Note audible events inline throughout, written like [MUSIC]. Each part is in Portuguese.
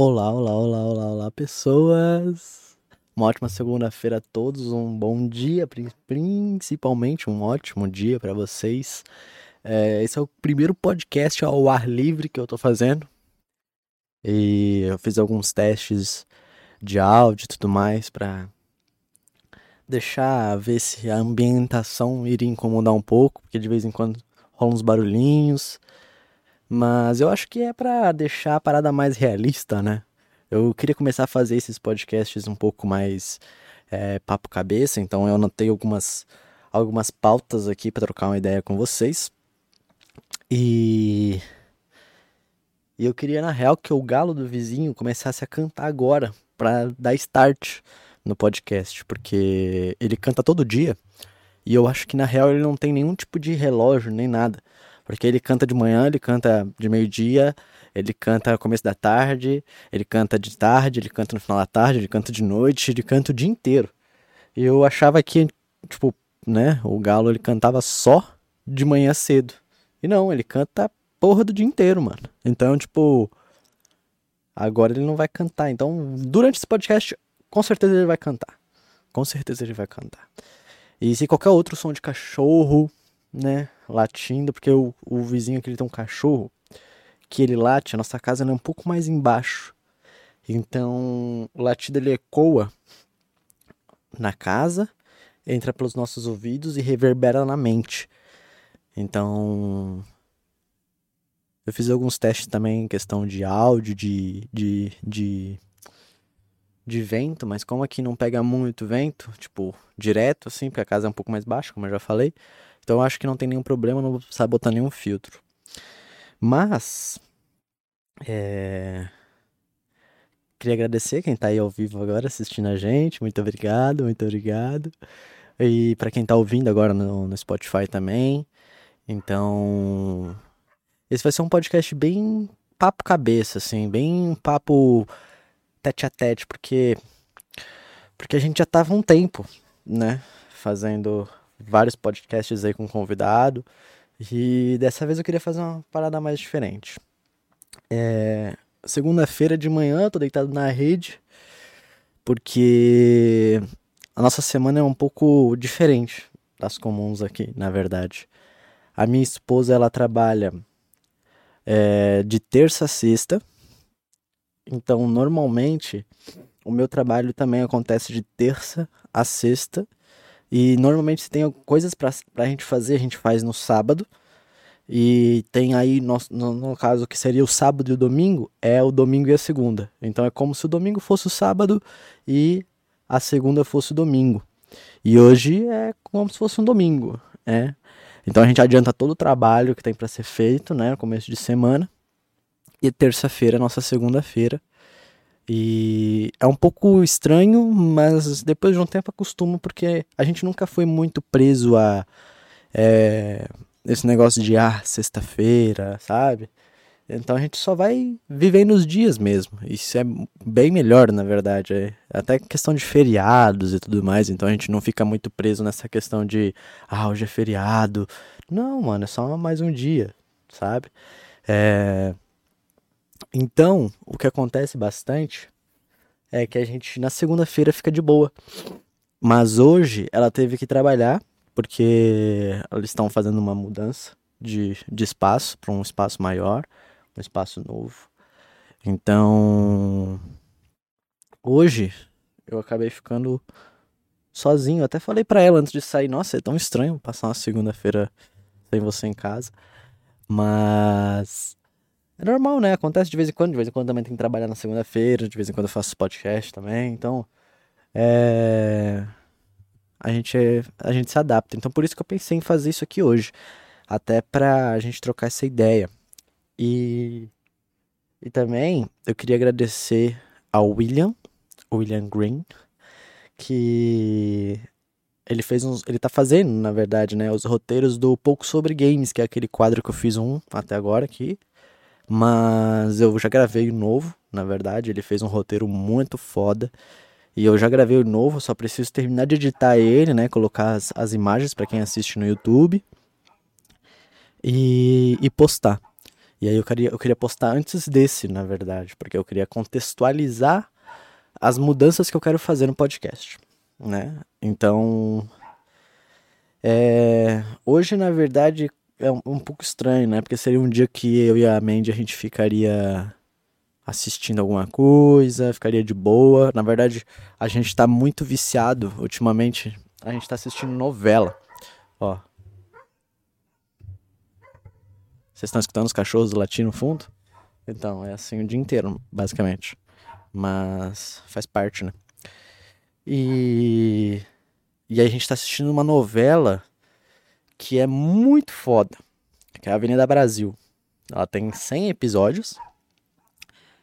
Olá, olá, olá, olá, olá, pessoas! Uma ótima segunda-feira a todos, um bom dia, principalmente um ótimo dia para vocês. É, esse é o primeiro podcast ao ar livre que eu tô fazendo. E eu fiz alguns testes de áudio e tudo mais para deixar ver se a ambientação iria incomodar um pouco, porque de vez em quando rolam uns barulhinhos. Mas eu acho que é para deixar a parada mais realista, né? Eu queria começar a fazer esses podcasts um pouco mais é, papo cabeça, então eu anotei algumas, algumas pautas aqui para trocar uma ideia com vocês. E... e eu queria, na real, que o galo do vizinho começasse a cantar agora, para dar start no podcast, porque ele canta todo dia. E eu acho que na real ele não tem nenhum tipo de relógio nem nada. Porque ele canta de manhã, ele canta de meio-dia, ele canta no começo da tarde, ele canta de tarde, ele canta no final da tarde, ele canta de noite, ele canta o dia inteiro. E eu achava que, tipo, né, o Galo ele cantava só de manhã cedo. E não, ele canta a porra do dia inteiro, mano. Então, tipo, agora ele não vai cantar. Então, durante esse podcast, com certeza ele vai cantar. Com certeza ele vai cantar. E se qualquer outro som de cachorro, né, latindo, porque o, o vizinho aqui ele tem um cachorro que ele late, a nossa casa é um pouco mais embaixo. Então, o latido ele ecoa na casa, entra pelos nossos ouvidos e reverbera na mente. Então, eu fiz alguns testes também em questão de áudio, de, de, de, de vento, mas como aqui não pega muito vento, tipo, direto assim, porque a casa é um pouco mais baixa, como eu já falei, então acho que não tem nenhum problema, não precisar botar nenhum filtro. Mas, é... queria agradecer quem está aí ao vivo agora assistindo a gente. Muito obrigado, muito obrigado. E para quem está ouvindo agora no, no Spotify também. Então, esse vai ser um podcast bem papo cabeça, assim, bem papo tete a tete, porque porque a gente já tava um tempo, né, fazendo vários podcasts aí com convidado. E dessa vez eu queria fazer uma parada mais diferente. É, Segunda-feira de manhã, tô deitado na rede, porque a nossa semana é um pouco diferente das comuns aqui, na verdade. A minha esposa, ela trabalha é, de terça a sexta, então normalmente o meu trabalho também acontece de terça a sexta e normalmente se tem coisas para a gente fazer, a gente faz no sábado. E tem aí, no, no, no, caso, que seria o sábado e o domingo, é o domingo e a segunda. Então é como se o domingo fosse o sábado e a segunda fosse o domingo. E hoje é como se fosse um domingo, né? Então a gente adianta todo o trabalho que tem para ser feito, né, no começo de semana. E terça-feira nossa segunda-feira. E é um pouco estranho, mas depois de um tempo acostumo, porque a gente nunca foi muito preso a é, esse negócio de ah, sexta-feira, sabe? Então a gente só vai vivendo os dias mesmo. Isso é bem melhor, na verdade. É até questão de feriados e tudo mais. Então a gente não fica muito preso nessa questão de ah, hoje é feriado. Não, mano, é só mais um dia, sabe? É. Então, o que acontece bastante é que a gente na segunda-feira fica de boa. Mas hoje ela teve que trabalhar porque eles estão fazendo uma mudança de, de espaço para um espaço maior, um espaço novo. Então, hoje eu acabei ficando sozinho. até falei para ela antes de sair: Nossa, é tão estranho passar uma segunda-feira sem você em casa. Mas é normal, né? Acontece de vez em quando. De vez em quando também tem que trabalhar na segunda-feira. De vez em quando eu faço podcast também. Então, é... A gente, a gente se adapta. Então, por isso que eu pensei em fazer isso aqui hoje. Até pra gente trocar essa ideia. E... E também eu queria agradecer ao William, William Green, que ele fez uns, ele tá fazendo, na verdade, né, os roteiros do Pouco sobre Games, que é aquele quadro que eu fiz um até agora aqui, mas eu já gravei o novo, na verdade, ele fez um roteiro muito foda. E eu já gravei o novo, só preciso terminar de editar ele, né? Colocar as, as imagens para quem assiste no YouTube. E, e postar. E aí eu queria, eu queria postar antes desse, na verdade, porque eu queria contextualizar as mudanças que eu quero fazer no podcast, né? Então, é, hoje, na verdade, é um, um, pouco estranho, né? Porque seria um dia que eu e a Mandy a gente ficaria assistindo alguma coisa, ficaria de boa. Na verdade, a gente tá muito viciado ultimamente. A gente tá assistindo novela. Ó, Vocês estão escutando os cachorros latindo no fundo? Então, é assim o dia inteiro, basicamente. Mas faz parte, né? E. E aí a gente tá assistindo uma novela que é muito foda. Que é a Avenida Brasil. Ela tem 100 episódios.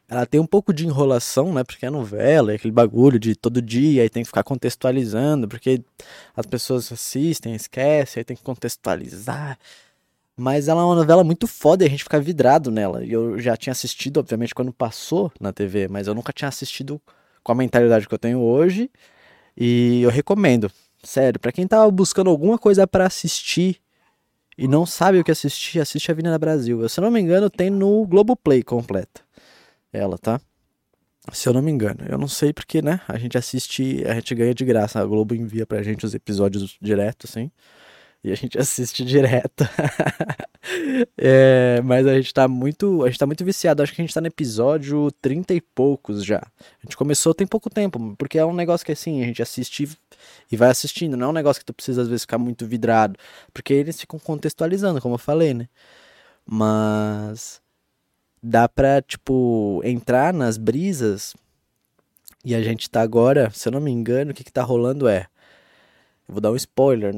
Ela tem um pouco de enrolação, né? Porque é novela, é aquele bagulho de todo dia, aí tem que ficar contextualizando, porque as pessoas assistem, esquecem, aí tem que contextualizar. Mas ela é uma novela muito foda e a gente fica vidrado nela. E eu já tinha assistido, obviamente, quando passou na TV, mas eu nunca tinha assistido com a mentalidade que eu tenho hoje. E eu recomendo. Sério, para quem tava buscando alguma coisa para assistir e não sabe o que assistir, assiste a Avenida Brasil. Eu, se eu não me engano, tem no Globoplay completa. Ela, tá? Se eu não me engano. Eu não sei porque, né? A gente assiste, a gente ganha de graça. A Globo envia pra gente os episódios direto, assim. E a gente [LAUGHS] assiste direto. [LAUGHS] é, mas a gente tá muito. A gente tá muito viciado. Acho que a gente tá no episódio 30 e poucos já. A gente começou tem pouco tempo, porque é um negócio que assim, a gente assiste e vai assistindo. Não é um negócio que tu precisa às vezes ficar muito vidrado. Porque eles ficam contextualizando, como eu falei, né? Mas dá pra, tipo, entrar nas brisas. E a gente tá agora, se eu não me engano, o que que tá rolando é eu vou dar um spoiler,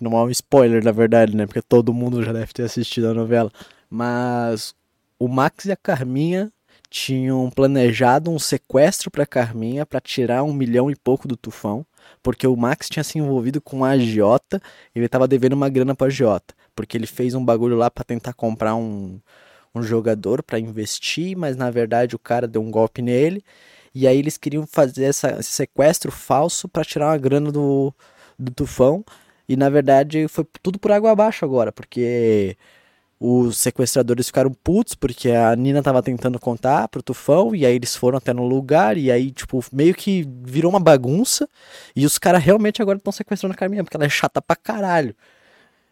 não é um spoiler na verdade, né? Porque todo mundo já deve ter assistido a novela. Mas o Max e a Carminha tinham planejado um sequestro para Carminha para tirar um milhão e pouco do tufão, porque o Max tinha se envolvido com a agiota e ele estava devendo uma grana para agiota, porque ele fez um bagulho lá para tentar comprar um, um jogador para investir, mas na verdade o cara deu um golpe nele e aí eles queriam fazer essa, esse sequestro falso para tirar uma grana do, do tufão. E na verdade foi tudo por água abaixo agora, porque os sequestradores ficaram putos porque a Nina tava tentando contar pro Tufão e aí eles foram até no lugar e aí, tipo, meio que virou uma bagunça e os caras realmente agora estão sequestrando a Carminha porque ela é chata pra caralho.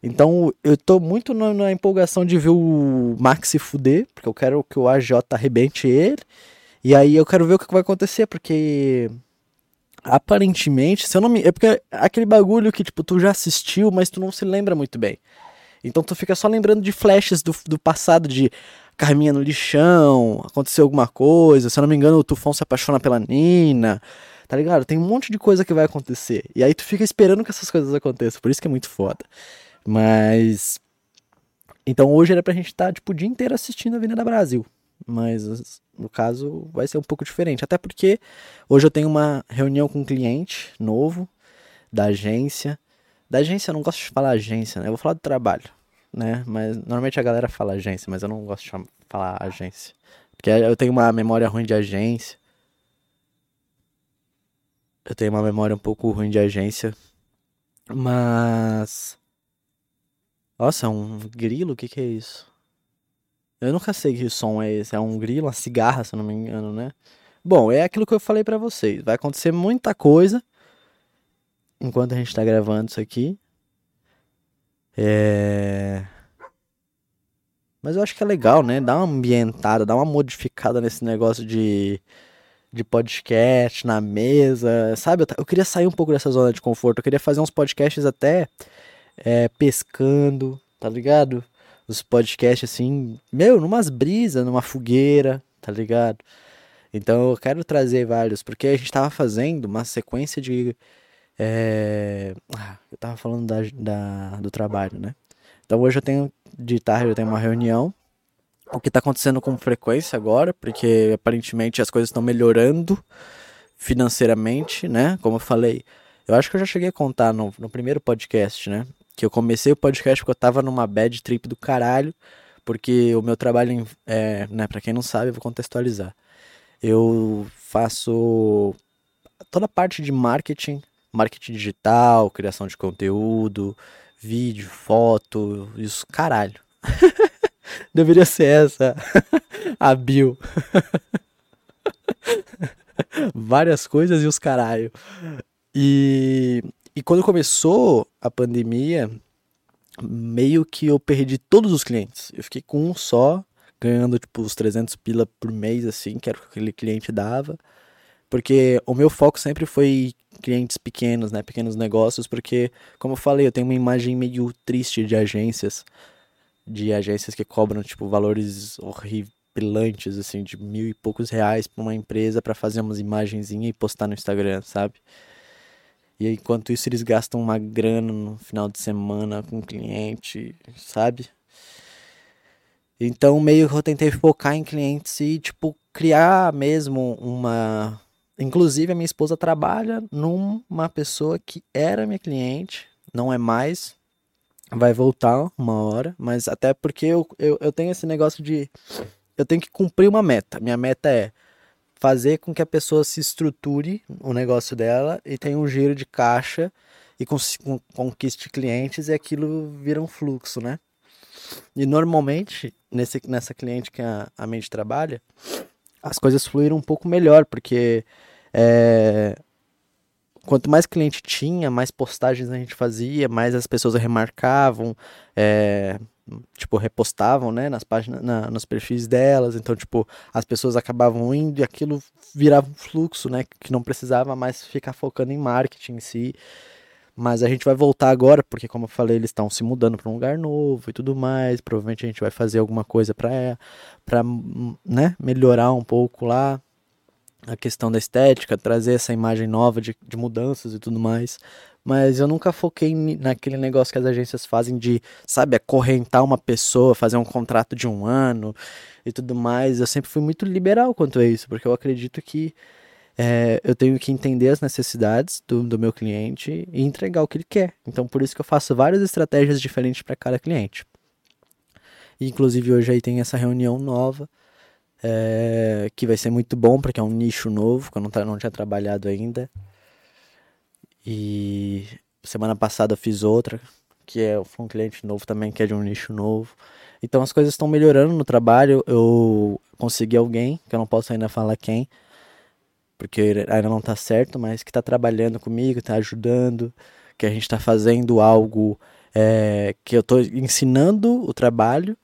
Então eu tô muito na, na, empolgação de ver o Max se fuder, porque eu quero que o AJ arrebente ele. E aí eu quero ver o que vai acontecer, porque aparentemente, se eu não me. É porque é aquele bagulho que, tipo, tu já assistiu, mas tu não se lembra muito bem. Então tu fica só lembrando de flashes do, do passado, de Carminha no lixão, aconteceu alguma coisa, se eu não me engano, o Tufão se apaixona pela Nina, tá ligado? Tem um monte de coisa que vai acontecer. E aí tu fica esperando que essas coisas aconteçam, por isso que é muito foda. Mas. Então hoje era pra gente estar, tá, tipo, o dia inteiro assistindo a Avenida Brasil. Mas no caso vai ser um pouco diferente. Até porque hoje eu tenho uma reunião com um cliente novo da agência. Da agência eu não gosto de falar agência, né? Eu vou falar do trabalho, né? Mas normalmente a galera fala agência, mas eu não gosto de falar agência. Porque eu tenho uma memória ruim de agência. Eu tenho uma memória um pouco ruim de agência. Mas. Nossa, é um grilo? O que, que é isso? Eu nunca sei que som é esse. É um grilo, uma cigarra, se eu não me engano, né? Bom, é aquilo que eu falei para vocês. Vai acontecer muita coisa enquanto a gente tá gravando isso aqui. É. Mas eu acho que é legal, né? Dar uma ambientada, dar uma modificada nesse negócio de, de podcast na mesa, sabe? Eu, eu queria sair um pouco dessa zona de conforto. Eu queria fazer uns podcasts até é, pescando, tá ligado? os podcasts assim, meu, numas brisas, numa fogueira, tá ligado? Então eu quero trazer vários, porque a gente tava fazendo uma sequência de. É... Ah, eu tava falando da, da, do trabalho, né? Então hoje eu tenho, de tarde eu tenho uma reunião. O que tá acontecendo com frequência agora, porque aparentemente as coisas estão melhorando financeiramente, né? Como eu falei, eu acho que eu já cheguei a contar no, no primeiro podcast, né? que eu comecei o podcast porque eu tava numa bad trip do caralho, porque o meu trabalho, é, né, para quem não sabe, eu vou contextualizar. Eu faço toda a parte de marketing, marketing digital, criação de conteúdo, vídeo, foto, isso, caralho. [LAUGHS] Deveria ser essa [LAUGHS] a bio. [LAUGHS] Várias coisas e os caralho. E, e quando começou a pandemia, meio que eu perdi todos os clientes. Eu fiquei com um só, ganhando tipo os 300 pila por mês, assim, que era o que aquele cliente dava. Porque o meu foco sempre foi clientes pequenos, né? Pequenos negócios, porque, como eu falei, eu tenho uma imagem meio triste de agências. De agências que cobram, tipo, valores horripilantes, assim, de mil e poucos reais pra uma empresa para fazer umas imagenzinhas e postar no Instagram, sabe? E enquanto isso eles gastam uma grana no final de semana com o cliente, sabe? Então meio que eu tentei focar em clientes e tipo criar mesmo uma inclusive a minha esposa trabalha numa pessoa que era minha cliente, não é mais, vai voltar uma hora, mas até porque eu, eu, eu tenho esse negócio de eu tenho que cumprir uma meta. Minha meta é fazer com que a pessoa se estruture o negócio dela e tenha um giro de caixa e conquiste clientes e aquilo vira um fluxo, né? E normalmente, nesse, nessa cliente que a, a mente trabalha, as coisas fluíram um pouco melhor, porque é, quanto mais cliente tinha, mais postagens a gente fazia, mais as pessoas remarcavam, é, tipo, repostavam, né, nas páginas, na, nos perfis delas, então, tipo, as pessoas acabavam indo e aquilo virava um fluxo, né, que não precisava mais ficar focando em marketing em si, mas a gente vai voltar agora, porque como eu falei, eles estão se mudando para um lugar novo e tudo mais, provavelmente a gente vai fazer alguma coisa para para né, melhorar um pouco lá a questão da estética, trazer essa imagem nova de, de mudanças e tudo mais, mas eu nunca foquei naquele negócio que as agências fazem de, sabe, acorrentar uma pessoa, fazer um contrato de um ano e tudo mais. Eu sempre fui muito liberal quanto a isso, porque eu acredito que é, eu tenho que entender as necessidades do, do meu cliente e entregar o que ele quer. Então, por isso que eu faço várias estratégias diferentes para cada cliente. E, inclusive, hoje aí tem essa reunião nova. É, que vai ser muito bom porque é um nicho novo que eu não, não tinha trabalhado ainda. E semana passada eu fiz outra, que é um cliente novo também, que é de um nicho novo. Então as coisas estão melhorando no trabalho. Eu consegui alguém, que eu não posso ainda falar quem, porque ainda não está certo, mas que está trabalhando comigo, está ajudando, que a gente está fazendo algo é, que eu estou ensinando o trabalho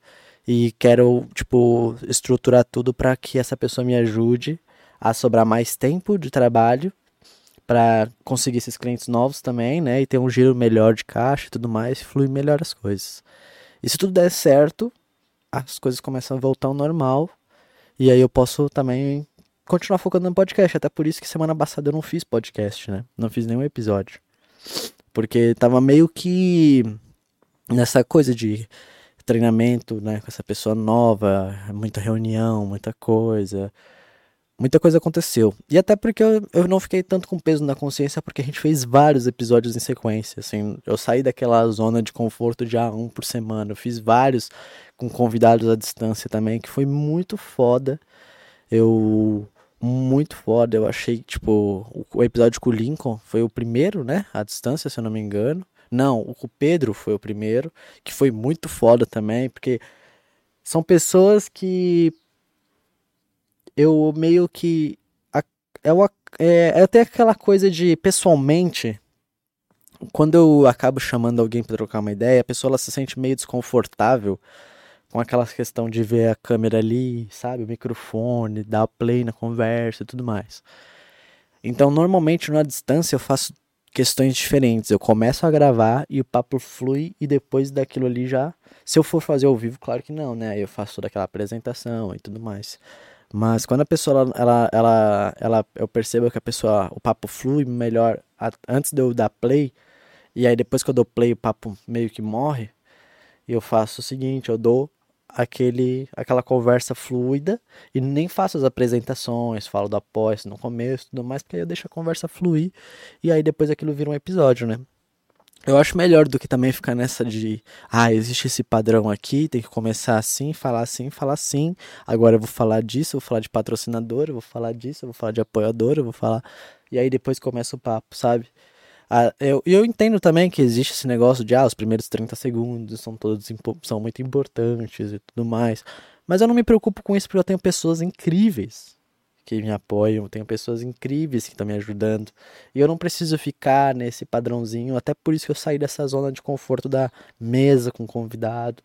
e quero tipo estruturar tudo para que essa pessoa me ajude a sobrar mais tempo de trabalho para conseguir esses clientes novos também, né? E ter um giro melhor de caixa e tudo mais, flui melhor as coisas. E se tudo der certo, as coisas começam a voltar ao normal. E aí eu posso também continuar focando no podcast. Até por isso que semana passada eu não fiz podcast, né? Não fiz nenhum episódio. Porque tava meio que nessa coisa de treinamento, né? Com essa pessoa nova, muita reunião, muita coisa muita coisa aconteceu. E até porque eu, eu não fiquei tanto com peso na consciência, porque a gente fez vários episódios em sequência. Assim, eu saí daquela zona de conforto de ah, um por semana. Eu fiz vários com convidados à distância também, que foi muito foda. Eu. Muito foda. Eu achei, tipo, o, episódio com o Lincoln foi o primeiro, né? À distância, se eu não me engano. Não, o Pedro foi o primeiro, que foi muito foda também, porque são pessoas que eu meio que. É, uma, é, é até aquela coisa de pessoalmente. Quando eu acabo chamando alguém para trocar uma ideia, a pessoa ela se sente meio desconfortável com aquela questão de ver a câmera ali, sabe? O microfone, dar play na conversa e tudo mais. Então, normalmente, na distância, eu faço questões diferentes. Eu começo a gravar e o papo flui e depois daquilo ali já. Se eu for fazer ao vivo, claro que não, né? Eu faço toda aquela apresentação e tudo mais. Mas quando a pessoa, ela, ela, ela, eu percebo que a pessoa, o papo flui melhor antes de eu dar play, e aí depois que eu dou play o papo meio que morre, eu faço o seguinte, eu dou aquele, aquela conversa fluida e nem faço as apresentações, falo da pós no começo, tudo mais, porque aí eu deixo a conversa fluir e aí depois aquilo vira um episódio, né? Eu acho melhor do que também ficar nessa de, ah, existe esse padrão aqui, tem que começar assim, falar assim, falar assim. Agora eu vou falar disso, eu vou falar de patrocinador, eu vou falar disso, eu vou falar de apoiador, eu vou falar. E aí depois começa o papo, sabe? Ah, eu, eu entendo também que existe esse negócio de, ah, os primeiros 30 segundos são todos são muito importantes e tudo mais. Mas eu não me preocupo com isso porque eu tenho pessoas incríveis que me apoiam, eu tenho pessoas incríveis que estão me ajudando. E eu não preciso ficar nesse padrãozinho, até por isso que eu saí dessa zona de conforto da mesa com convidado.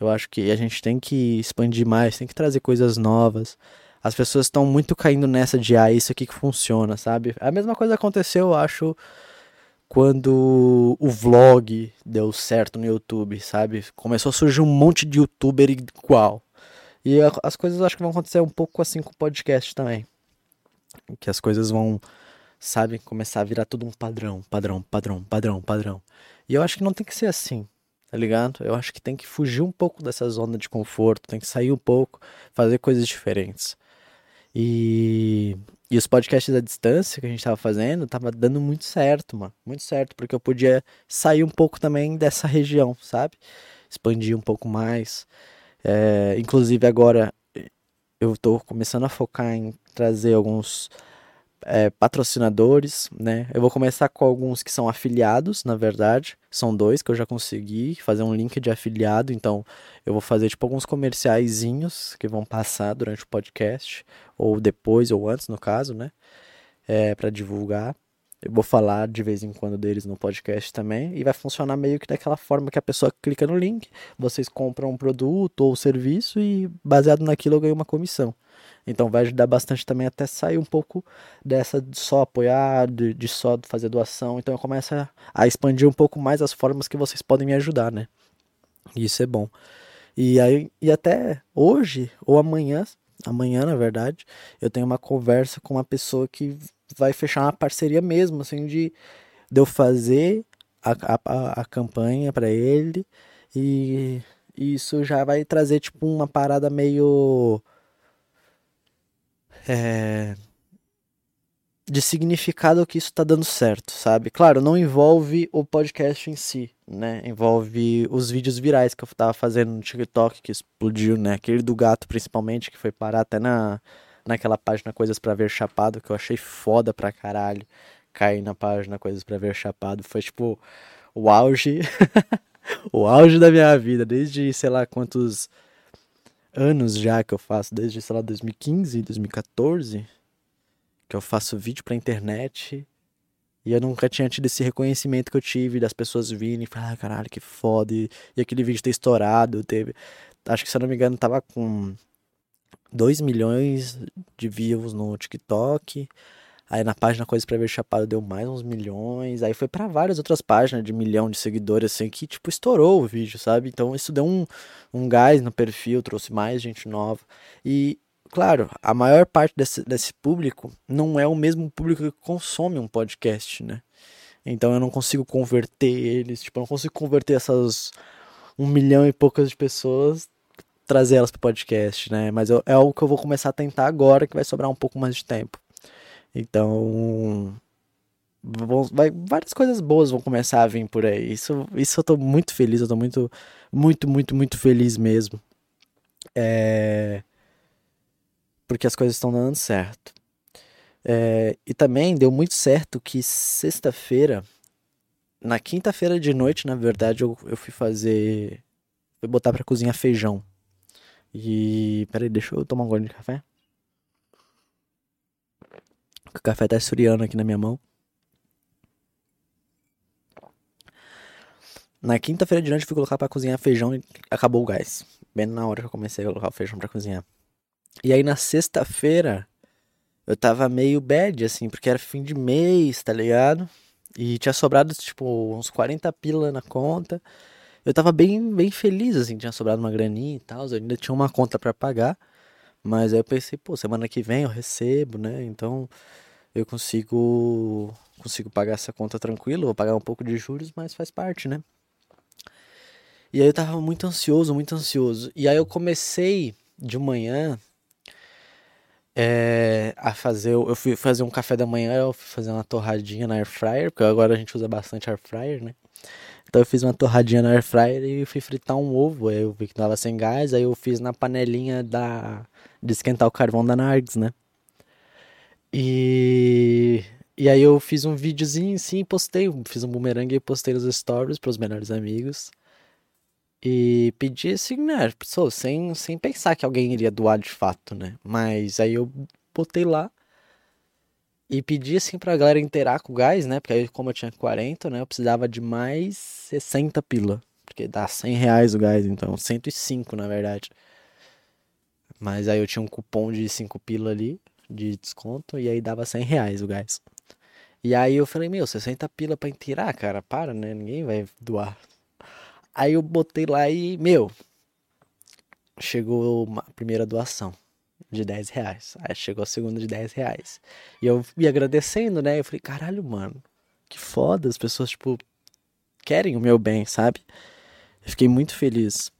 Eu acho que a gente tem que expandir mais, tem que trazer coisas novas. As pessoas estão muito caindo nessa de, ah, isso aqui que funciona, sabe? A mesma coisa aconteceu, eu acho, quando o vlog deu certo no YouTube, sabe? Começou a surgir um monte de youtuber igual. E as coisas acho que vão acontecer um pouco assim com o podcast também. Que as coisas vão, sabe, começar a virar tudo um padrão, padrão, padrão, padrão, padrão. E eu acho que não tem que ser assim, tá ligado? Eu acho que tem que fugir um pouco dessa zona de conforto, tem que sair um pouco, fazer coisas diferentes. E, e os podcasts à distância que a gente tava fazendo, tava dando muito certo, mano. Muito certo, porque eu podia sair um pouco também dessa região, sabe? Expandir um pouco mais. É, inclusive agora eu estou começando a focar em trazer alguns é, patrocinadores, né? Eu vou começar com alguns que são afiliados, na verdade. São dois que eu já consegui fazer um link de afiliado. Então, eu vou fazer tipo alguns comerciaizinhos que vão passar durante o podcast, ou depois, ou antes, no caso, né? É, para divulgar. Eu vou falar de vez em quando deles no podcast também. E vai funcionar meio que daquela forma que a pessoa clica no link, vocês compram um produto ou serviço e baseado naquilo eu ganho uma comissão. Então vai ajudar bastante também até sair um pouco dessa de só apoiar, de, de só fazer doação. Então eu começo a, a expandir um pouco mais as formas que vocês podem me ajudar, né? E isso é bom. E aí e até hoje ou amanhã, amanhã na verdade, eu tenho uma conversa com uma pessoa que vai fechar uma parceria mesmo, assim, de, de eu fazer a, a, a campanha para ele e isso já vai trazer, tipo, uma parada meio. É, de significado que isso tá dando certo, sabe? Claro, não envolve o podcast em si, né? Envolve os vídeos virais que eu tava fazendo no TikTok que explodiu, né? Aquele do gato, principalmente, que foi parar até na naquela página Coisas para Ver Chapado, que eu achei foda pra caralho. Cair na página Coisas para Ver Chapado. Foi tipo o auge. [LAUGHS] o auge da minha vida, desde sei lá quantos anos já que eu faço, desde sei lá 2015, 2014, que eu faço vídeo pra internet. E eu nunca tinha tido esse reconhecimento que eu tive das pessoas virem e falar, ah, caralho, que foda. E, aquele vídeo ter estourado, teve. Acho que se eu não me engano, tava com 2 milhões de views no TikTok. Aí na página Coisas pra Ver Chapado deu mais uns milhões. Aí foi para várias outras páginas de milhão de seguidores, assim, que, tipo, estourou o vídeo, sabe? Então isso deu um, um gás no perfil, trouxe mais gente nova. E, claro, a maior parte desse, desse público não é o mesmo público que consome um podcast, né? Então eu não consigo converter eles, tipo, eu não consigo converter essas um milhão e poucas de pessoas trazer elas pro podcast, né? Mas eu, é algo que eu vou começar a tentar agora, que vai sobrar um pouco mais de tempo. Então, vai, várias coisas boas vão começar a vir por aí. Isso, isso eu tô muito feliz, eu tô muito, muito, muito, muito feliz mesmo. É... Porque as coisas estão dando certo. É... E também deu muito certo que sexta-feira, na quinta-feira de noite, na verdade, eu, eu fui fazer. Fui botar pra cozinhar feijão. E. Peraí, deixa eu tomar um gole de café. O café tá esfriando aqui na minha mão. Na quinta-feira eu fui colocar para cozinhar feijão e acabou o gás. Bem na hora que eu comecei a colocar o feijão para cozinhar. E aí na sexta-feira eu tava meio bad, assim, porque era fim de mês, tá ligado? E tinha sobrado, tipo, uns 40 pila na conta eu tava bem, bem feliz, assim, tinha sobrado uma graninha e tal, eu ainda tinha uma conta para pagar, mas aí eu pensei, pô, semana que vem eu recebo, né? Então eu consigo consigo pagar essa conta tranquilo, vou pagar um pouco de juros, mas faz parte, né? E aí eu tava muito ansioso, muito ansioso. E aí eu comecei de manhã é, a fazer, eu fui fazer um café da manhã, eu fui fazer uma torradinha na air fryer, porque agora a gente usa bastante air fryer, né? Então eu fiz uma torradinha na air fryer e fui fritar um ovo. Aí eu vi que tava sem gás, aí eu fiz na panelinha da de esquentar o carvão da Nargs, né? E E aí eu fiz um videozinho assim, postei, fiz um bumerangue e postei nos stories para os melhores amigos. E pedi assim, né, pessoa, sem, sem pensar que alguém iria doar de fato, né? Mas aí eu botei lá e pedi assim pra galera inteirar com o gás, né? Porque aí como eu tinha 40, né, eu precisava de mais 60 pila. Porque dá 100 reais o gás, então 105 na verdade. Mas aí eu tinha um cupom de 5 pila ali, de desconto, e aí dava 100 reais o gás. E aí eu falei, meu, 60 pila pra inteirar, cara, para, né? Ninguém vai doar. Aí eu botei lá e, meu, chegou a primeira doação de 10 reais. Aí chegou a segunda de 10 reais. E eu me agradecendo, né? Eu falei, caralho, mano, que foda. As pessoas, tipo, querem o meu bem, sabe? Eu fiquei muito feliz.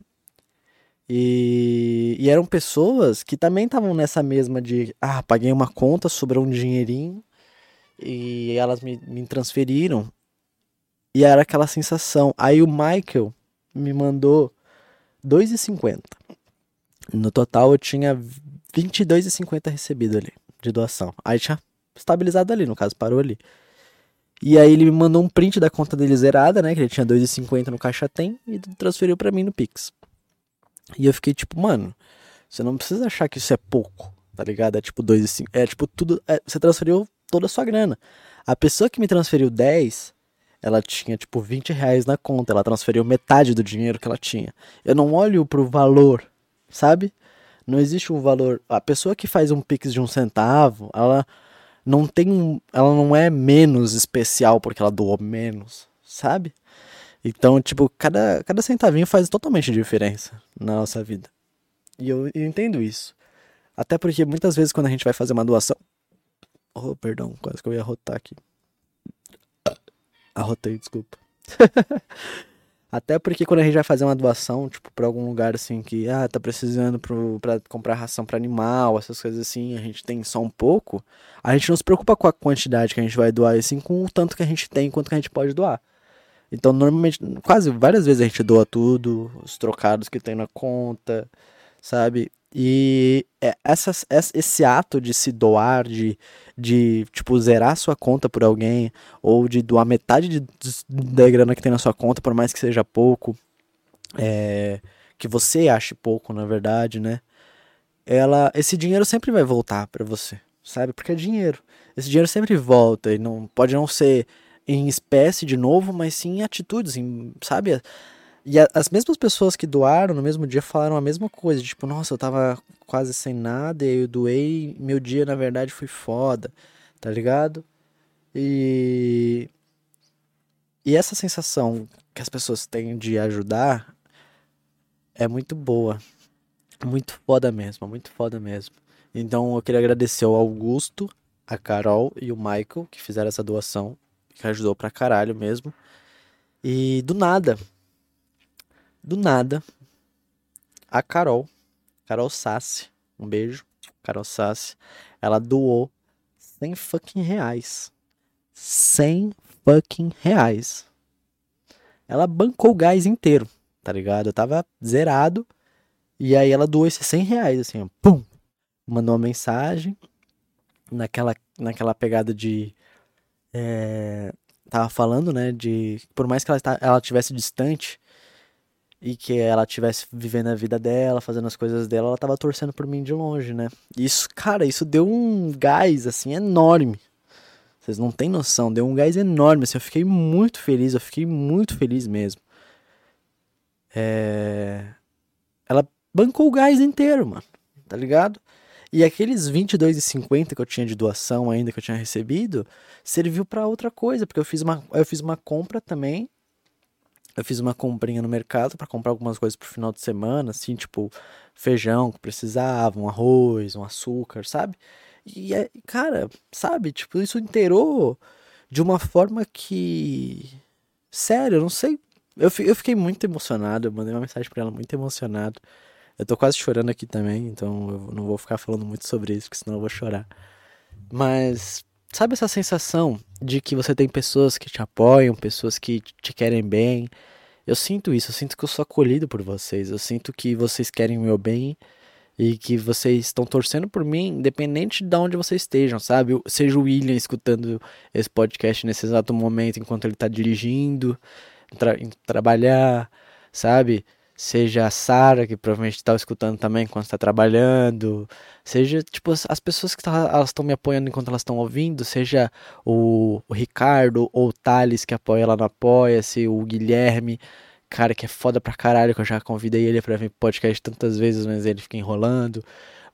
E, e eram pessoas que também estavam nessa mesma de, ah, paguei uma conta, sobrou um dinheirinho e elas me, me transferiram. E era aquela sensação. Aí o Michael me mandou 2,50. No total eu tinha 22,50 recebido ali de doação. Aí tinha estabilizado ali, no caso, parou ali. E aí ele me mandou um print da conta dele zerada, né? Que ele tinha 2,50 no caixa tem e transferiu para mim no Pix. E eu fiquei tipo, mano, você não precisa achar que isso é pouco, tá ligado? É tipo 2,5. É tipo tudo. É, você transferiu toda a sua grana. A pessoa que me transferiu 10, ela tinha tipo 20 reais na conta. Ela transferiu metade do dinheiro que ela tinha. Eu não olho pro valor, sabe? Não existe um valor. A pessoa que faz um pix de um centavo, ela não tem. Ela não é menos especial porque ela doou menos, sabe? Então, tipo, cada, cada centavinho faz totalmente diferença na nossa vida. E eu, eu entendo isso. Até porque muitas vezes quando a gente vai fazer uma doação. Oh, perdão, quase que eu ia arrotar aqui. [COUGHS] Arrotei, desculpa. [LAUGHS] Até porque quando a gente vai fazer uma doação, tipo, pra algum lugar assim que, ah, tá precisando pro, pra comprar ração para animal, essas coisas assim, a gente tem só um pouco, a gente não se preocupa com a quantidade que a gente vai doar, assim, com o tanto que a gente tem, quanto que a gente pode doar. Então, normalmente, quase várias vezes a gente doa tudo, os trocados que tem na conta, sabe? E é, essa, esse ato de se doar, de, de tipo, zerar sua conta por alguém, ou de doar metade de, da grana que tem na sua conta, por mais que seja pouco, é, que você ache pouco, na verdade, né? Ela, esse dinheiro sempre vai voltar para você, sabe? Porque é dinheiro. Esse dinheiro sempre volta e não pode não ser em espécie de novo, mas sim em atitudes, em, sabe? E a, as mesmas pessoas que doaram no mesmo dia falaram a mesma coisa, tipo, nossa, eu tava quase sem nada e eu doei, meu dia na verdade foi foda, tá ligado? E e essa sensação que as pessoas têm de ajudar é muito boa. Muito foda mesmo, muito foda mesmo. Então eu queria agradecer ao Augusto, a Carol e o Michael que fizeram essa doação, que ajudou pra caralho mesmo. E do nada, do nada, a Carol, Carol Sassi, um beijo, Carol Sassi, ela doou 100 fucking reais. 100 fucking reais. Ela bancou o gás inteiro, tá ligado? Eu tava zerado. E aí ela doou esses 100 reais, assim, ó, pum! Mandou uma mensagem naquela, naquela pegada de. É, tava falando, né? De. Por mais que ela, ela tivesse distante, e que ela tivesse vivendo a vida dela, fazendo as coisas dela, ela tava torcendo por mim de longe, né? Isso, cara, isso deu um gás assim enorme. Vocês não têm noção, deu um gás enorme, assim, eu fiquei muito feliz, eu fiquei muito feliz mesmo. É... Ela bancou o gás inteiro, mano, tá ligado? E aqueles 22,50 que eu tinha de doação ainda que eu tinha recebido, serviu para outra coisa, porque eu fiz uma eu fiz uma compra também eu fiz uma comprinha no mercado para comprar algumas coisas pro final de semana, assim, tipo feijão que precisava, um arroz, um açúcar, sabe? E, é, cara, sabe? Tipo, isso inteirou de uma forma que. Sério, eu não sei. Eu, eu fiquei muito emocionado, eu mandei uma mensagem para ela muito emocionado. Eu tô quase chorando aqui também, então eu não vou ficar falando muito sobre isso, porque senão eu vou chorar. Mas, sabe essa sensação de que você tem pessoas que te apoiam, pessoas que te querem bem. Eu sinto isso, eu sinto que eu sou acolhido por vocês, eu sinto que vocês querem o meu bem e que vocês estão torcendo por mim, independente de onde vocês estejam, sabe? Seja o William escutando esse podcast nesse exato momento enquanto ele está dirigindo, tra trabalhar, sabe? Seja a Sara, que provavelmente está escutando também enquanto está trabalhando, seja, tipo, as pessoas que tá, estão me apoiando enquanto elas estão ouvindo, seja o, o Ricardo ou o Thales, que apoia lá no Apoia-se, o Guilherme, cara que é foda pra caralho, que eu já convidei ele pra vir podcast tantas vezes, mas ele fica enrolando.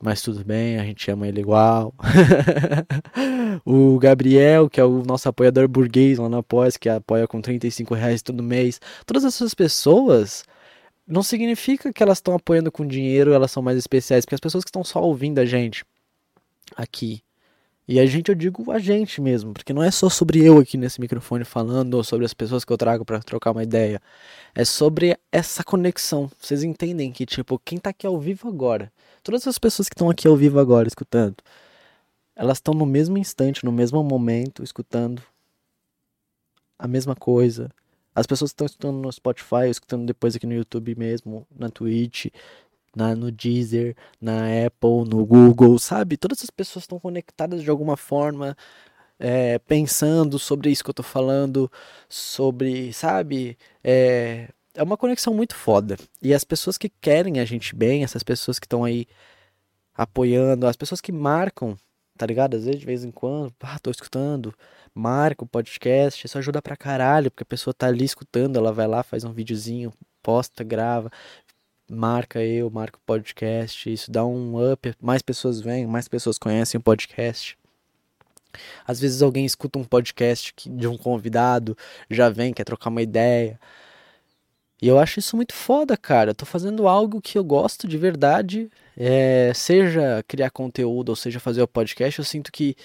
Mas tudo bem, a gente ama ele igual. [LAUGHS] o Gabriel, que é o nosso apoiador burguês lá no Apoia, que apoia com 35 reais todo mês. Todas essas pessoas não significa que elas estão apoiando com dinheiro, elas são mais especiais, porque as pessoas que estão só ouvindo a gente aqui e a gente, eu digo a gente mesmo, porque não é só sobre eu aqui nesse microfone falando, ou sobre as pessoas que eu trago para trocar uma ideia. É sobre essa conexão. Vocês entendem que, tipo, quem tá aqui ao vivo agora, todas as pessoas que estão aqui ao vivo agora escutando, elas estão no mesmo instante, no mesmo momento, escutando a mesma coisa. As pessoas que estão escutando no Spotify, escutando depois aqui no YouTube mesmo, na Twitch, na, no Deezer, na Apple, no Google, sabe? Todas as pessoas estão conectadas de alguma forma, é, pensando sobre isso que eu tô falando, sobre, sabe? É, é uma conexão muito foda. E as pessoas que querem a gente bem, essas pessoas que estão aí apoiando, as pessoas que marcam, tá ligado? Às vezes, de vez em quando, ah, tô escutando, marca o podcast, isso ajuda pra caralho, porque a pessoa tá ali escutando, ela vai lá, faz um videozinho, posta, grava, marca eu, marca o podcast, isso dá um up, mais pessoas vêm, mais pessoas conhecem o podcast. Às vezes alguém escuta um podcast de um convidado, já vem, quer trocar uma ideia. E eu acho isso muito foda, cara. Eu tô fazendo algo que eu gosto de verdade. É, seja criar conteúdo ou seja fazer o podcast, eu sinto que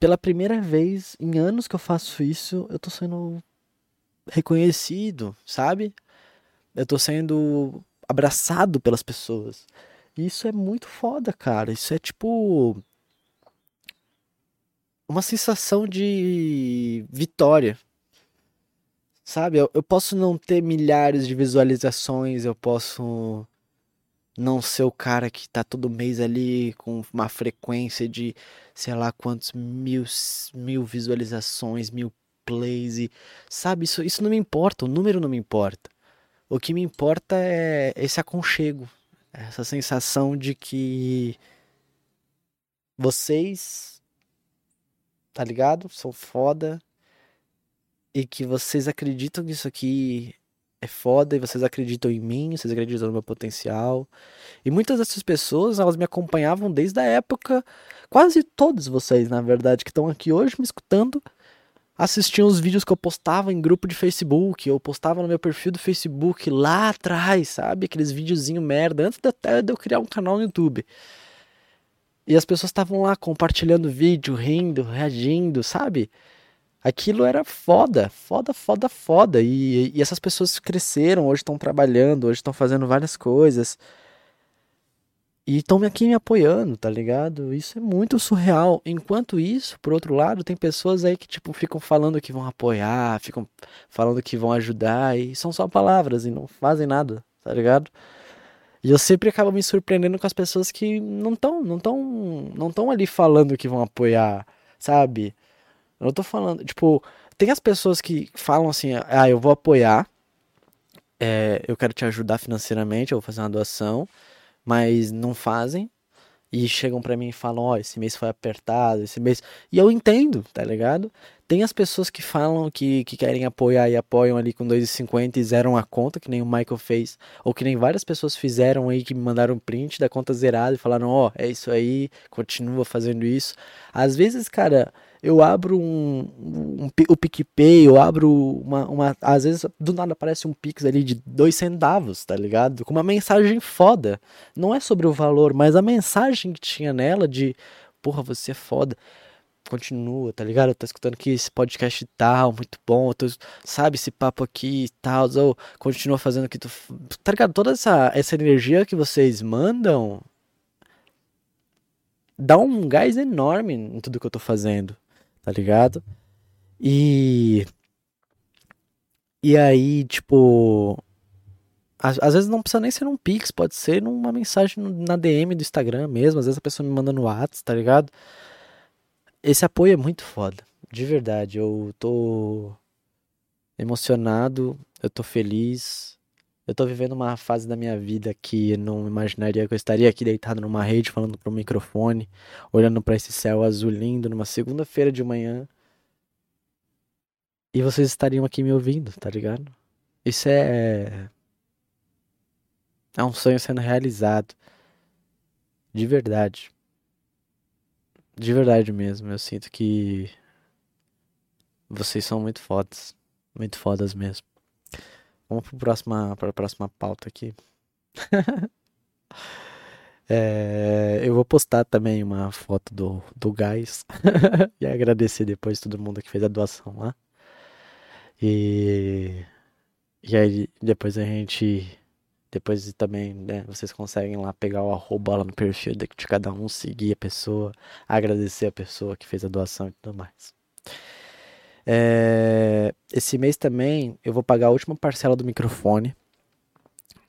pela primeira vez em anos que eu faço isso, eu tô sendo reconhecido, sabe? Eu tô sendo abraçado pelas pessoas. E isso é muito foda, cara. Isso é tipo. Uma sensação de vitória. Sabe? Eu, eu posso não ter milhares de visualizações, eu posso não ser o cara que tá todo mês ali com uma frequência de sei lá quantos mil, mil visualizações, mil plays e sabe isso isso não me importa, o número não me importa. O que me importa é esse aconchego, essa sensação de que vocês, tá ligado? São foda e que vocês acreditam que isso aqui é foda e vocês acreditam em mim, vocês acreditam no meu potencial. E muitas dessas pessoas, elas me acompanhavam desde a época, quase todos vocês, na verdade, que estão aqui hoje me escutando, assistiam os vídeos que eu postava em grupo de Facebook, eu postava no meu perfil do Facebook lá atrás, sabe? Aqueles videozinho merda, antes até de eu criar um canal no YouTube. E as pessoas estavam lá compartilhando vídeo, rindo, reagindo, sabe? Aquilo era foda, foda, foda, foda. E, e essas pessoas cresceram, hoje estão trabalhando, hoje estão fazendo várias coisas. E estão aqui me apoiando, tá ligado? Isso é muito surreal. Enquanto isso, por outro lado, tem pessoas aí que, tipo, ficam falando que vão apoiar, ficam falando que vão ajudar, e são só palavras e não fazem nada, tá ligado? E eu sempre acabo me surpreendendo com as pessoas que não estão não tão, não tão ali falando que vão apoiar, sabe? Eu não tô falando, tipo, tem as pessoas que falam assim, ah, eu vou apoiar, é, eu quero te ajudar financeiramente, eu vou fazer uma doação, mas não fazem. E chegam para mim e falam, ó, oh, esse mês foi apertado, esse mês. E eu entendo, tá ligado? Tem as pessoas que falam que, que querem apoiar e apoiam ali com 2,50 e zeram a conta, que nem o Michael fez, ou que nem várias pessoas fizeram aí que me mandaram print da conta zerada e falaram, ó, oh, é isso aí, continua fazendo isso. Às vezes, cara, eu abro um, um, o PicPay, eu abro uma, uma. Às vezes do nada aparece um Pix ali de dois centavos, tá ligado? Com uma mensagem foda. Não é sobre o valor, mas a mensagem que tinha nela de porra, você é foda. Continua, tá ligado? Eu tô escutando que esse podcast tal, muito bom. Tô, sabe, esse papo aqui e tal. Ou continua fazendo o que tu. Tá ligado? Toda essa, essa energia que vocês mandam dá um gás enorme em tudo que eu tô fazendo tá ligado? E. E aí, tipo. Às, às, vezes não precisa nem ser num Pix, pode ser numa mensagem na DM do Instagram mesmo. Às vezes a pessoa me manda no WhatsApp, tá ligado? Esse apoio é muito foda. De verdade, eu tô emocionado, eu tô feliz. Eu tô vivendo uma fase da minha vida que não imaginaria que eu estaria aqui deitado numa rede falando pro microfone, olhando para esse céu azul lindo numa segunda-feira de manhã. E vocês estariam aqui me ouvindo, tá ligado? Isso é é um sonho sendo realizado. De verdade. De verdade mesmo. Eu sinto que vocês são muito fodas. Muito fodas mesmo. Vamos para próxima, a próxima pauta aqui. [LAUGHS] é, eu vou postar também uma foto do, do gás. [LAUGHS] e agradecer depois todo mundo que fez a doação lá. E, e aí depois a gente depois também, né, vocês conseguem lá pegar o arroba lá no perfil de, cada um, seguir a pessoa, agradecer a pessoa que fez a doação e tudo mais. É, esse mês também eu vou pagar a última parcela do microfone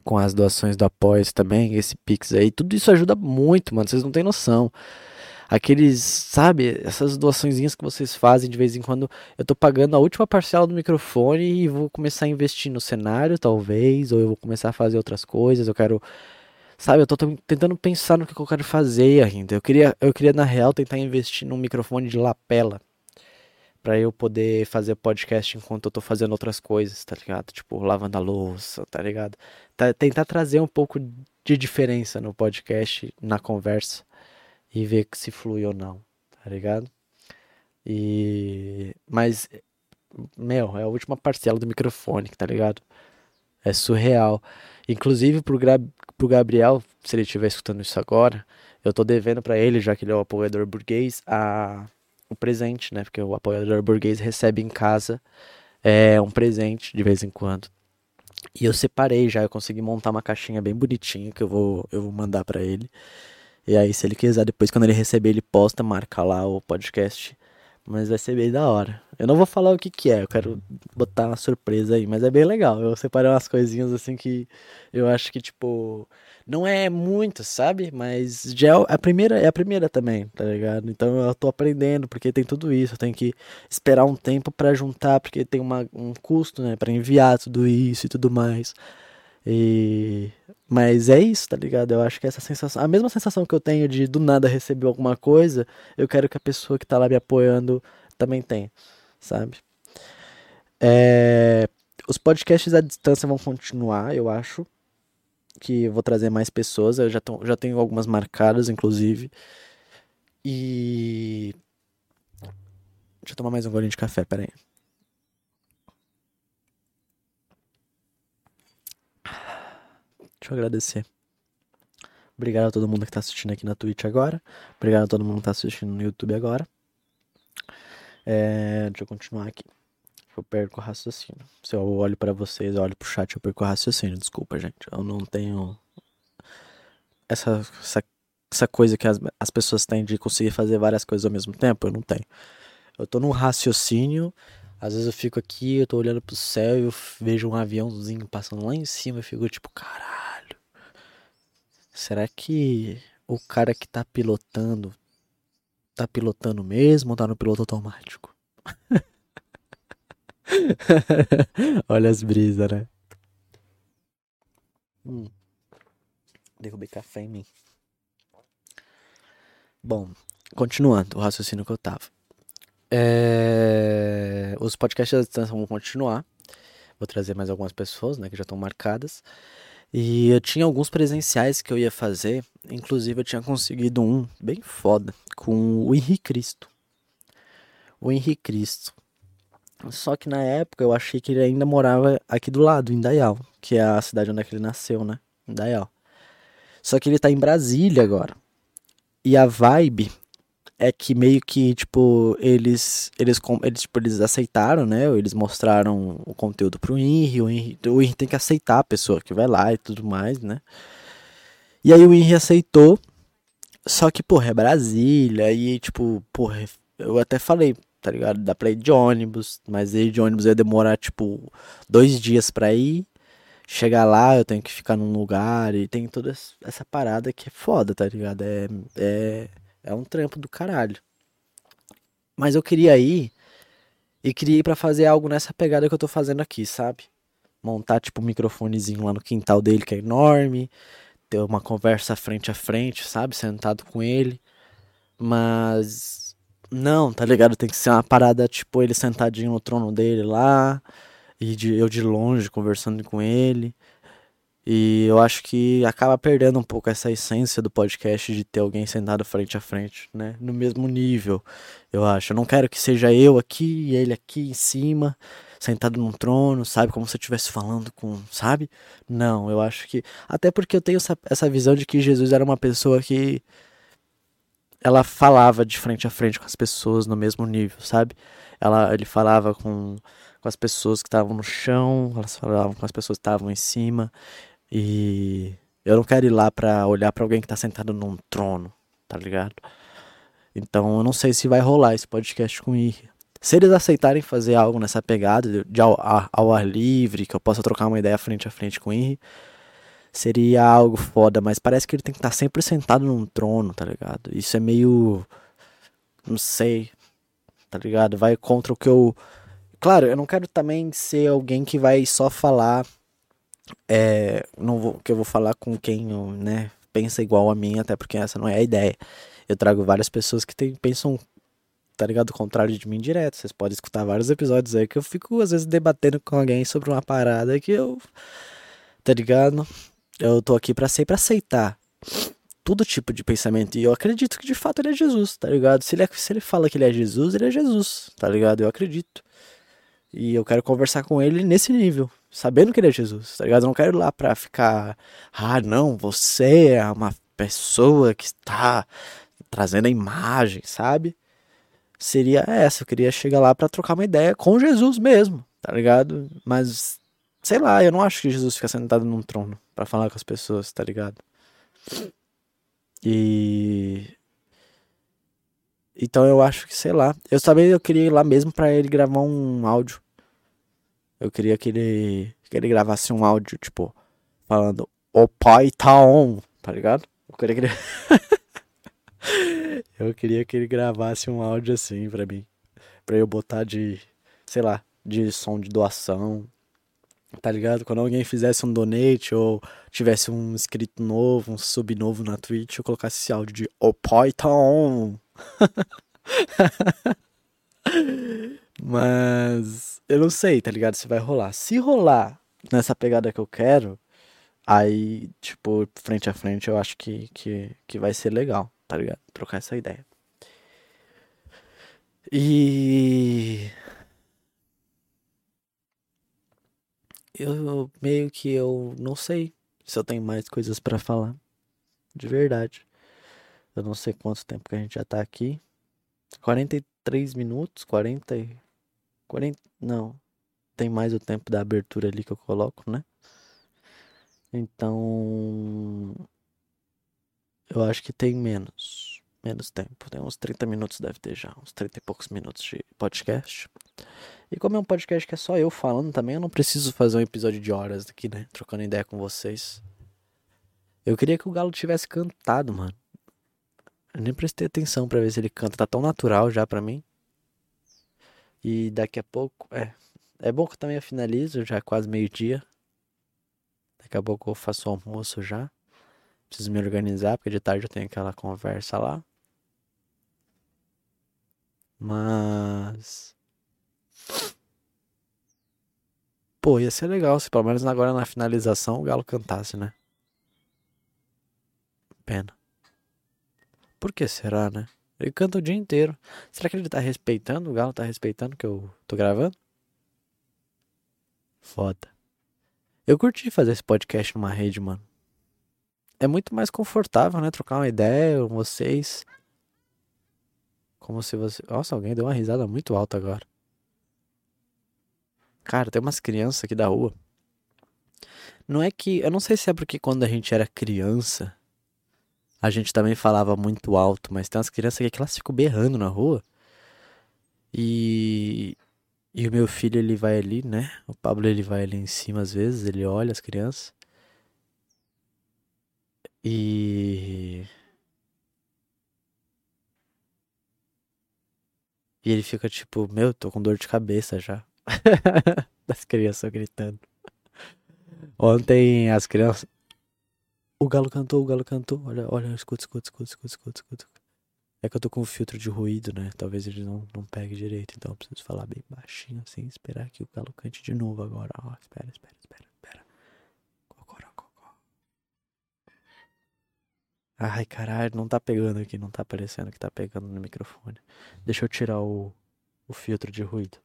com as doações do Apoia também, esse Pix aí. Tudo isso ajuda muito, mano. Vocês não têm noção aqueles, sabe, essas doaçõezinhas que vocês fazem de vez em quando. Eu tô pagando a última parcela do microfone e vou começar a investir no cenário, talvez, ou eu vou começar a fazer outras coisas. Eu quero, sabe, eu tô tentando pensar no que eu quero fazer ainda. Eu queria, eu queria na real tentar investir num microfone de lapela para eu poder fazer podcast enquanto eu tô fazendo outras coisas, tá ligado? Tipo, lavando a louça, tá ligado? Tá, tentar trazer um pouco de diferença no podcast, na conversa e ver se flui ou não, tá ligado? E mas meu, é a última parcela do microfone, tá ligado? É surreal. Inclusive pro, Gra pro Gabriel, se ele estiver escutando isso agora, eu tô devendo para ele, já que ele é o apoiador burguês, a o presente, né? Porque o apoiador burguês recebe em casa é um presente de vez em quando. E eu separei já, eu consegui montar uma caixinha bem bonitinha que eu vou eu vou mandar para ele. E aí, se ele quiser, depois quando ele receber, ele posta, marca lá o podcast. Mas vai ser bem da hora. Eu não vou falar o que que é, eu quero botar uma surpresa aí, mas é bem legal. Eu separei umas coisinhas assim que eu acho que, tipo, não é muito, sabe? Mas já é a primeira, é a primeira também, tá ligado? Então eu tô aprendendo, porque tem tudo isso, eu tenho que esperar um tempo para juntar, porque tem uma, um custo, né, para enviar tudo isso e tudo mais. E mas é isso, tá ligado? Eu acho que essa sensação, a mesma sensação que eu tenho de do nada receber alguma coisa, eu quero que a pessoa que tá lá me apoiando também tenha, sabe? É, os podcasts à distância vão continuar, eu acho. Que vou trazer mais pessoas. Eu já, tô, já tenho algumas marcadas, inclusive. E. Deixa eu tomar mais um golinho de café, peraí. Deixa eu agradecer. Obrigado a todo mundo que está assistindo aqui na Twitch agora. Obrigado a todo mundo que está assistindo no YouTube agora. É, deixa eu continuar aqui. Eu perco o raciocínio. Se eu olho para vocês, eu olho pro chat, eu perco o raciocínio. Desculpa, gente. Eu não tenho essa, essa, essa coisa que as, as pessoas têm de conseguir fazer várias coisas ao mesmo tempo. Eu não tenho. Eu tô num raciocínio às vezes eu fico aqui, eu tô olhando pro céu e eu vejo um aviãozinho passando lá em cima e fico tipo, caralho. Será que o cara que tá pilotando tá pilotando mesmo ou tá no piloto automático? [LAUGHS] Olha as brisas, né? Hum. Derrubei café em mim. Bom, continuando o raciocínio que eu tava. É... Os podcasts à distância vão continuar. Vou trazer mais algumas pessoas, né, que já estão marcadas. E eu tinha alguns presenciais que eu ia fazer. Inclusive, eu tinha conseguido um bem foda com o Henrique Cristo. O Henrique Cristo. Só que na época eu achei que ele ainda morava aqui do lado, em Dayal, que é a cidade onde ele nasceu, né? Em Dayal. Só que ele tá em Brasília agora. E a vibe é que meio que, tipo, eles, eles, eles, tipo, eles aceitaram, né? Eles mostraram o conteúdo pro Henry, o Henry, o Henry tem que aceitar a pessoa que vai lá e tudo mais, né? E aí o Henry aceitou, só que, porra, é Brasília, e tipo, porra, eu até falei, tá ligado? Dá pra ir de ônibus, mas ir de ônibus ia demorar, tipo, dois dias pra ir chegar lá, eu tenho que ficar num lugar e tem toda essa parada que é foda, tá ligado? É, é, é um trampo do caralho. Mas eu queria ir e queria ir pra fazer algo nessa pegada que eu tô fazendo aqui, sabe? Montar tipo um microfonezinho lá no quintal dele que é enorme, ter uma conversa frente a frente, sabe? Sentado com ele. Mas não, tá ligado? Tem que ser uma parada tipo ele sentadinho no trono dele lá e de, eu de longe conversando com ele. E eu acho que acaba perdendo um pouco essa essência do podcast de ter alguém sentado frente a frente, né? No mesmo nível, eu acho. Eu não quero que seja eu aqui e ele aqui em cima, sentado num trono, sabe? Como se eu estivesse falando com, sabe? Não, eu acho que. Até porque eu tenho essa, essa visão de que Jesus era uma pessoa que. Ela falava de frente a frente com as pessoas no mesmo nível, sabe? Ela, ele falava com com as pessoas que estavam no chão, elas falavam com as pessoas que estavam em cima. E eu não quero ir lá pra olhar para alguém que tá sentado num trono, tá ligado? Então eu não sei se vai rolar esse podcast com o Ir. Se eles aceitarem fazer algo nessa pegada de ao, ao ar livre, que eu possa trocar uma ideia frente a frente com o Ir, seria algo foda, mas parece que ele tem que estar tá sempre sentado num trono, tá ligado? Isso é meio. Não sei, tá ligado? Vai contra o que eu Claro, eu não quero também ser alguém que vai só falar. É, não vou, que eu vou falar com quem né, pensa igual a mim, até porque essa não é a ideia. Eu trago várias pessoas que tem, pensam, tá ligado? O contrário de mim direto. Vocês podem escutar vários episódios aí que eu fico, às vezes, debatendo com alguém sobre uma parada que eu. Tá ligado? Eu tô aqui para sempre aceitar todo tipo de pensamento. E eu acredito que de fato ele é Jesus, tá ligado? Se ele, é, se ele fala que ele é Jesus, ele é Jesus, tá ligado? Eu acredito. E eu quero conversar com ele nesse nível, sabendo que ele é Jesus, tá ligado? Eu não quero ir lá pra ficar, ah, não, você é uma pessoa que está trazendo a imagem, sabe? Seria essa, eu queria chegar lá para trocar uma ideia com Jesus mesmo, tá ligado? Mas, sei lá, eu não acho que Jesus fica sentado num trono para falar com as pessoas, tá ligado? E então eu acho que, sei lá. Eu também eu queria ir lá mesmo para ele gravar um áudio. Eu queria que ele, que ele gravasse um áudio, tipo, falando O pai tá on, tá ligado? Eu queria que ele... [LAUGHS] eu queria que ele gravasse um áudio assim pra mim. Pra eu botar de, sei lá, de som de doação. Tá ligado? Quando alguém fizesse um donate ou tivesse um inscrito novo, um sub novo na Twitch, eu colocasse esse áudio de O pai tá on. [LAUGHS] Mas eu não sei, tá ligado? Se vai rolar. Se rolar nessa pegada que eu quero, aí, tipo, frente a frente, eu acho que, que, que vai ser legal, tá ligado? Trocar essa ideia. E. Eu meio que eu não sei se eu tenho mais coisas para falar. De verdade. Eu não sei quanto tempo que a gente já tá aqui. 43 minutos, 40 40, não. Tem mais o tempo da abertura ali que eu coloco, né? Então, eu acho que tem menos, menos tempo. Tem uns 30 minutos deve ter já, uns 30 e poucos minutos de podcast. E como é um podcast que é só eu falando também, eu não preciso fazer um episódio de horas aqui, né? Trocando ideia com vocês. Eu queria que o Galo tivesse cantado, mano. Eu nem prestei atenção para ver se ele canta. Tá tão natural já para mim. E daqui a pouco. É. É bom que também eu finalizo, já é quase meio-dia. Daqui a pouco eu faço o almoço já. Preciso me organizar, porque de tarde eu tenho aquela conversa lá. Mas. Pô, ia ser legal se pelo menos agora na finalização o Galo cantasse, né? Pena. Por que será, né? Ele canta o dia inteiro. Será que ele tá respeitando? O Galo tá respeitando que eu tô gravando? Foda. Eu curti fazer esse podcast numa rede, mano. É muito mais confortável, né? Trocar uma ideia com vocês. Como se você. Nossa, alguém deu uma risada muito alta agora. Cara, tem umas crianças aqui da rua. Não é que. Eu não sei se é porque quando a gente era criança a gente também falava muito alto, mas tem umas crianças que elas ficam berrando na rua. E E o meu filho, ele vai ali, né? O Pablo, ele vai ali em cima às vezes, ele olha as crianças. E. E ele fica tipo, meu, tô com dor de cabeça já. [LAUGHS] das crianças gritando. Ontem as crianças. O galo cantou, o galo cantou. Olha, olha, escuta, escuta, escuta, escuta, escuta, escuta. É que eu tô com um filtro de ruído, né? Talvez ele não, não pegue direito. Então eu preciso falar bem baixinho assim. Esperar que o galo cante de novo agora. Ó, espera, espera, espera, espera. Cocoró, cocó. Ai, caralho, não tá pegando aqui. Não tá aparecendo que tá pegando no microfone. Deixa eu tirar o, o filtro de ruído.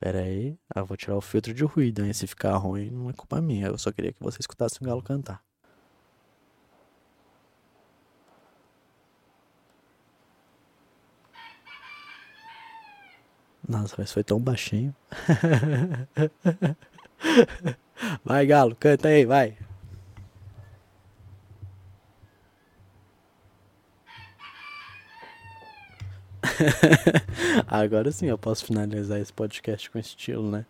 Pera aí, ah, vou tirar o filtro de ruído, hein? Se ficar ruim, não é culpa minha. Eu só queria que você escutasse o galo cantar. Nossa, mas foi tão baixinho. [LAUGHS] Vai, galo, canta aí, vai. [LAUGHS] Agora sim eu posso finalizar esse podcast com estilo, né?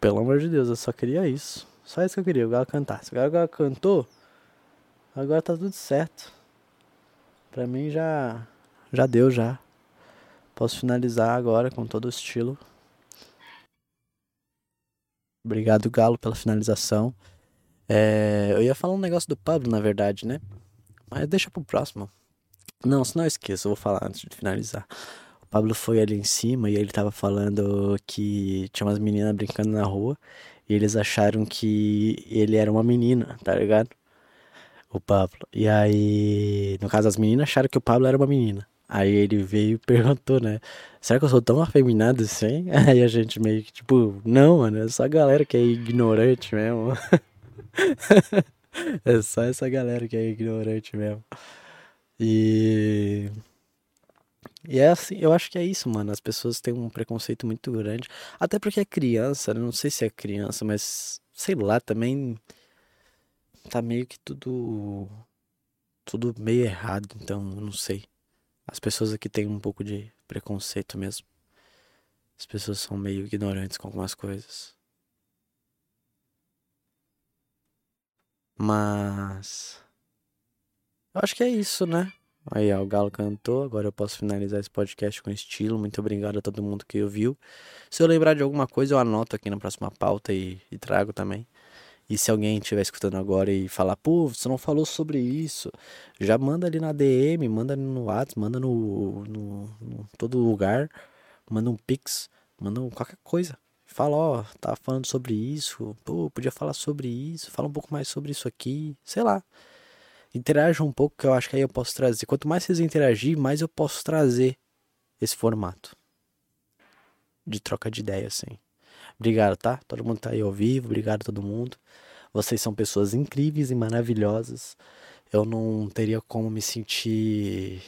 Pelo amor de Deus, eu só queria isso. Só isso que eu queria, o Galo cantar. Se o Galo cantou, agora tá tudo certo. Pra mim já já deu já. Posso finalizar agora com todo o estilo. Obrigado, Galo, pela finalização. É, eu ia falar um negócio do Pablo, na verdade, né? Mas deixa pro próximo. Não, se não esqueça, eu vou falar antes de finalizar. O Pablo foi ali em cima e ele tava falando que tinha umas meninas brincando na rua e eles acharam que ele era uma menina, tá ligado? O Pablo. E aí, no caso, as meninas acharam que o Pablo era uma menina. Aí ele veio e [LAUGHS] perguntou, né? Será que eu sou tão afeminado assim? [LAUGHS] Aí a gente meio que, tipo, não, mano, é só a galera que é ignorante mesmo. [LAUGHS] é só essa galera que é ignorante mesmo. E. E é assim, eu acho que é isso, mano. As pessoas têm um preconceito muito grande. Até porque é criança, né? não sei se é criança, mas sei lá, também tá meio que tudo. Tudo meio errado, então não sei. As pessoas aqui têm um pouco de preconceito mesmo. As pessoas são meio ignorantes com algumas coisas. Mas. Acho que é isso, né? Aí, ó, o Galo cantou. Agora eu posso finalizar esse podcast com estilo. Muito obrigado a todo mundo que ouviu. Se eu lembrar de alguma coisa, eu anoto aqui na próxima pauta e, e trago também. E se alguém estiver escutando agora e falar, pô, você não falou sobre isso, já manda ali na DM, manda no WhatsApp, manda no, no, no todo lugar, manda um pix, manda um, qualquer coisa. Fala, ó, tá falando sobre isso, pô, podia falar sobre isso, fala um pouco mais sobre isso aqui, sei lá interajam um pouco, que eu acho que aí eu posso trazer. Quanto mais vocês interagir, mais eu posso trazer esse formato de troca de ideia, assim. Obrigado, tá? Todo mundo tá aí ao vivo, obrigado todo mundo. Vocês são pessoas incríveis e maravilhosas. Eu não teria como me sentir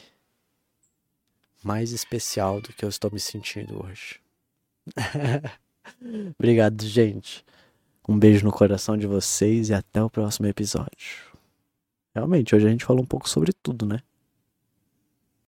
mais especial do que eu estou me sentindo hoje. [LAUGHS] obrigado, gente. Um beijo no coração de vocês e até o próximo episódio. Realmente, hoje a gente falou um pouco sobre tudo, né?